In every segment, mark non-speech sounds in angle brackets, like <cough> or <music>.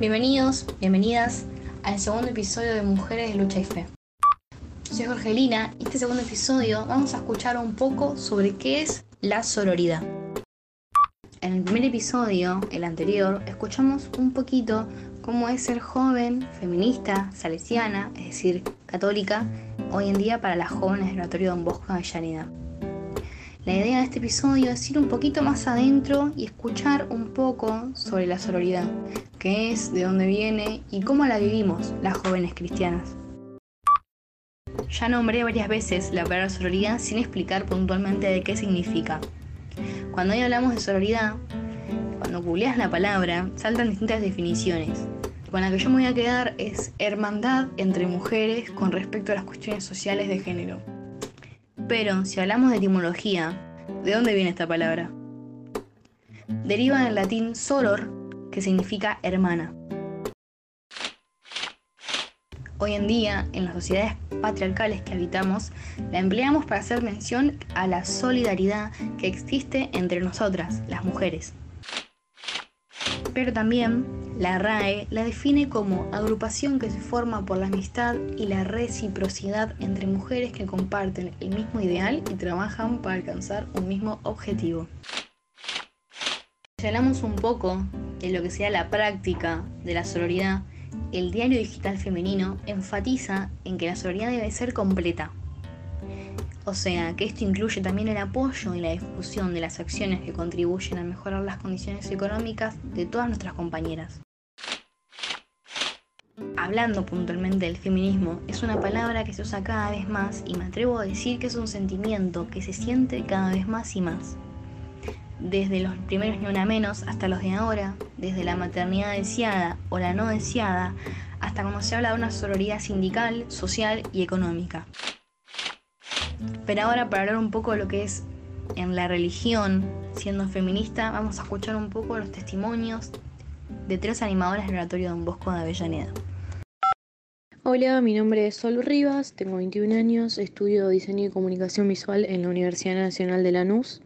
Bienvenidos, bienvenidas al segundo episodio de Mujeres de Lucha y Fe. Soy Jorgelina y este segundo episodio vamos a escuchar un poco sobre qué es la sororidad. En el primer episodio, el anterior, escuchamos un poquito cómo es ser joven, feminista, salesiana, es decir, católica, hoy en día para las jóvenes del Oratorio Don Bosco de Avellaneda. La idea de este episodio es ir un poquito más adentro y escuchar un poco sobre la sororidad, qué es, de dónde viene y cómo la vivimos las jóvenes cristianas. Ya nombré varias veces la palabra sororidad sin explicar puntualmente de qué significa. Cuando hoy hablamos de sororidad, cuando googleas la palabra, saltan distintas definiciones. Con la que yo me voy a quedar es hermandad entre mujeres con respecto a las cuestiones sociales de género. Pero si hablamos de etimología, ¿de dónde viene esta palabra? Deriva del latín soror, que significa hermana. Hoy en día, en las sociedades patriarcales que habitamos, la empleamos para hacer mención a la solidaridad que existe entre nosotras, las mujeres. Pero también la RAE la define como agrupación que se forma por la amistad y la reciprocidad entre mujeres que comparten el mismo ideal y trabajan para alcanzar un mismo objetivo. Si un poco de lo que sea la práctica de la sororidad, el diario digital femenino enfatiza en que la sororidad debe ser completa. O sea, que esto incluye también el apoyo y la difusión de las acciones que contribuyen a mejorar las condiciones económicas de todas nuestras compañeras. Hablando puntualmente del feminismo, es una palabra que se usa cada vez más y me atrevo a decir que es un sentimiento que se siente cada vez más y más desde los primeros ni una menos hasta los de ahora, desde la maternidad deseada o la no deseada, hasta cuando se habla de una sororidad sindical, social y económica. Pero ahora para hablar un poco de lo que es en la religión, siendo feminista, vamos a escuchar un poco los testimonios de tres animadoras del oratorio Don Bosco de Avellaneda. Hola, mi nombre es Sol Rivas, tengo 21 años, estudio diseño y comunicación visual en la Universidad Nacional de Lanús.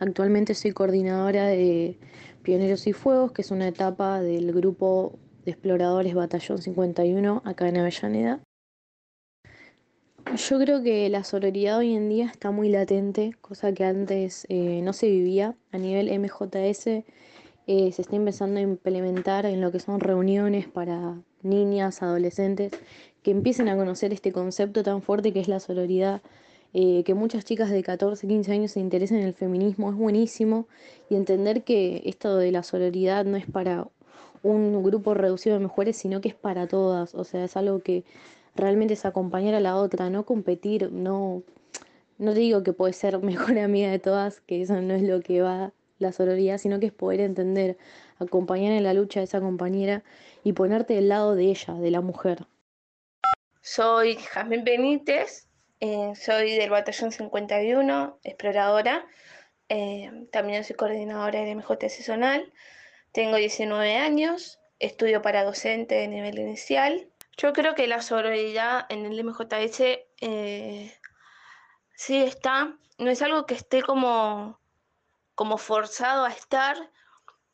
Actualmente soy coordinadora de Pioneros y Fuegos, que es una etapa del grupo de exploradores Batallón 51 acá en Avellaneda. Yo creo que la sororidad hoy en día está muy latente, cosa que antes eh, no se vivía. A nivel MJS eh, se está empezando a implementar en lo que son reuniones para niñas, adolescentes, que empiecen a conocer este concepto tan fuerte que es la sororidad eh, que muchas chicas de 14, 15 años se interesen en el feminismo es buenísimo y entender que esto de la sororidad no es para un grupo reducido de mujeres, sino que es para todas, o sea, es algo que realmente es acompañar a la otra, no competir, no, no digo que puedes ser <laughs> mejor amiga de todas, que eso no es lo que va la sororidad, sino que es poder entender, acompañar en la lucha a esa compañera y ponerte del lado de ella, de la mujer. Soy Jasmine Benítez, eh, soy del Batallón 51, exploradora. Eh, también soy coordinadora del MJS Zonal. Tengo 19 años, estudio para docente de nivel inicial. Yo creo que la sororidad en el MJS eh, sí está, no es algo que esté como, como forzado a estar,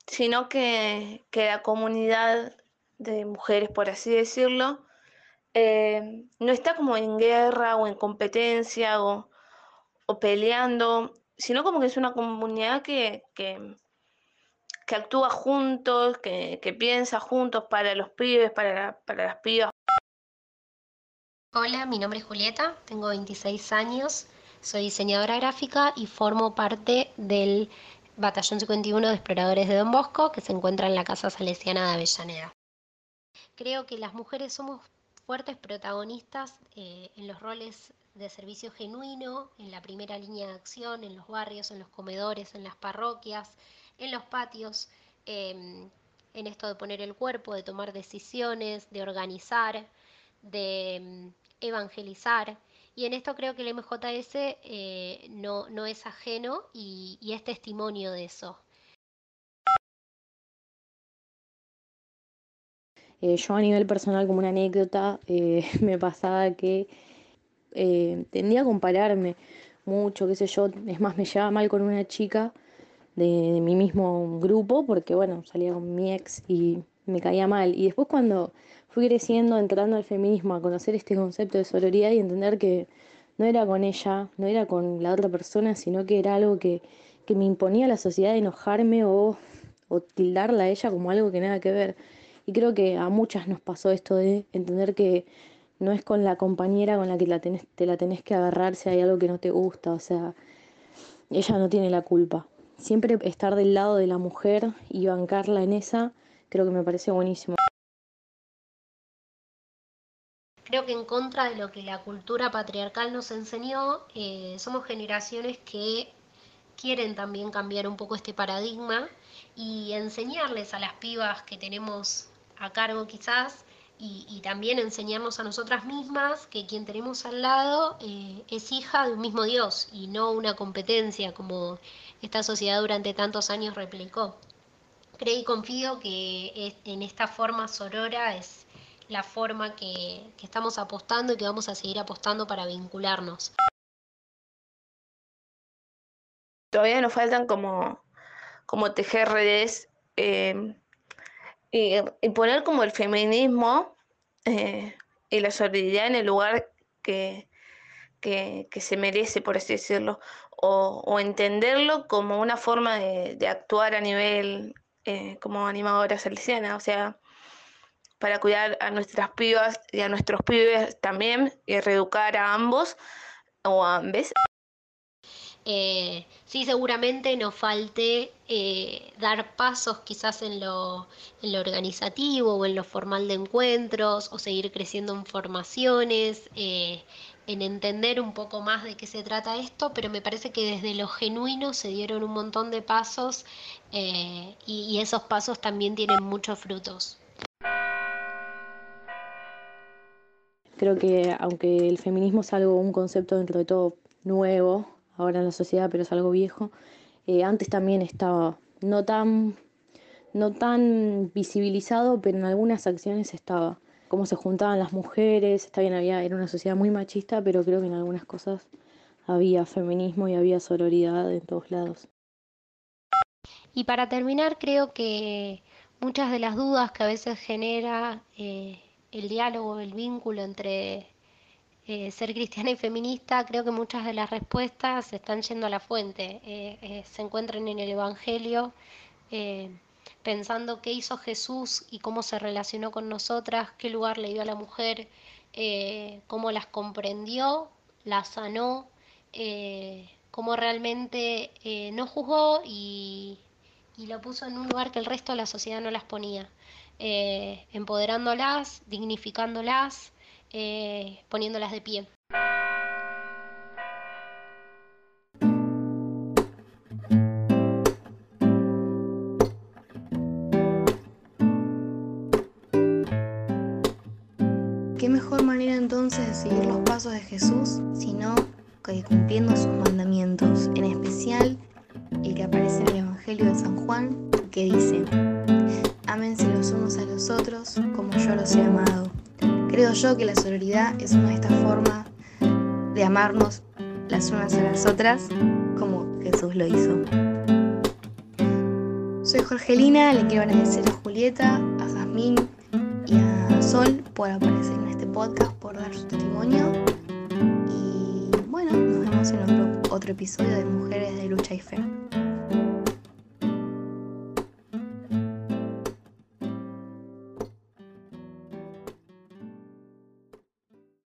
sino que, que la comunidad de mujeres, por así decirlo, eh, no está como en guerra o en competencia o, peleando, sino como que es una comunidad que, que, actúa juntos, que, piensa juntos para los pibes, para, para las pibas. Hola, mi nombre es Julieta, tengo 26 años, soy diseñadora gráfica y formo parte del Batallón 51 de Exploradores de Don Bosco, que se encuentra en la Casa Salesiana de Avellaneda. Creo que las mujeres somos fuertes protagonistas eh, en los roles de servicio genuino, en la primera línea de acción, en los barrios, en los comedores, en las parroquias, en los patios, em, en esto de poner el cuerpo, de tomar decisiones, de organizar, de em, evangelizar. Y en esto creo que el MJS eh, no, no, es ajeno y es testimonio de eso. Eh, yo a nivel personal, como una anécdota, eh, <laughs> me pasaba que eh, tendía a compararme mucho, qué sé yo, es más, me llevaba mal con una chica de, mi mismo grupo, porque bueno, salía con mi ex y me caía mal. Y después cuando fui creciendo, entrando al feminismo, a conocer este concepto de sororidad y entender que no era con ella, no era con la otra persona, sino que era algo que, que me imponía la sociedad de enojarme o, o tildarla a ella como algo que nada que ver. Y creo que a muchas nos pasó esto de entender que no es con la compañera con la que la tenés, te la tenés que agarrar si hay algo que no te gusta, o sea, ella no tiene la culpa. Siempre estar del lado de la mujer y bancarla en esa, creo que me parece buenísimo. Creo que en contra de lo que la cultura patriarcal nos enseñó, eh, somos generaciones que quieren también cambiar un poco este paradigma y enseñarles a las pibas que tenemos a cargo quizás y, también enseñarnos a nosotras mismas que quien tenemos al lado eh, es hija de un mismo Dios y no una competencia como esta sociedad durante tantos años replicó. Creo y confío que en esta forma sorora es la forma que, que estamos apostando y que vamos a seguir apostando para vincularnos. Todavía nos faltan como, como tejer redes eh, y, poner como el feminismo eh, y la solidaridad en el lugar que, que, se merece, por así decirlo, o, entenderlo como una forma de, actuar a nivel eh, como animadora salesiana, o sea, para cuidar a nuestras pibas y a nuestros pibes también y reeducar a ambos o a ambas. Eh, sí, seguramente nos falte eh, dar pasos quizás en lo, organizativo o en lo formal de encuentros o seguir creciendo en formaciones, eh, en entender un poco más de qué se trata esto, pero me parece que desde lo genuino se dieron un montón de pasos y, y esos pasos también tienen muchos frutos. Creo que aunque el feminismo es algo, un concepto dentro de todo nuevo, ahora en la sociedad, pero es algo viejo. Eh, antes también estaba no tan, no tan visibilizado, pero en algunas acciones estaba. Cómo se juntaban las mujeres, está había, era una sociedad muy machista, pero creo que en algunas cosas había feminismo y había sororidad en todos lados. Y para terminar, creo que muchas de las dudas que a veces genera eh, el diálogo, el vínculo entre eh, ser cristiana y feminista, creo que muchas de las respuestas están yendo a la fuente, eh, eh, se encuentran en el Evangelio, pensando qué hizo Jesús y cómo se relacionó con nosotras, qué lugar le dio a la mujer, cómo las comprendió, las sanó, cómo realmente no juzgó y, y lo puso en un lugar que el resto de la sociedad no las ponía, empoderándolas, dignificándolas eh, poniéndolas de pie. ¿Qué mejor manera entonces de seguir los pasos de Jesús sino que cumpliendo sus mandamientos, en especial el que aparece en el Evangelio de San Juan, que dice, ámense los unos a los otros como yo los he amado. Creo yo que la sororidad es una de estas formas de amarnos las unas a las otras como Jesús lo hizo. Soy Jorgelina, le quiero agradecer a Julieta, a Jazmín y a Sol por aparecer en este podcast, por dar su testimonio. Y bueno, nos vemos en otro, otro episodio de Mujeres de Lucha y Fe.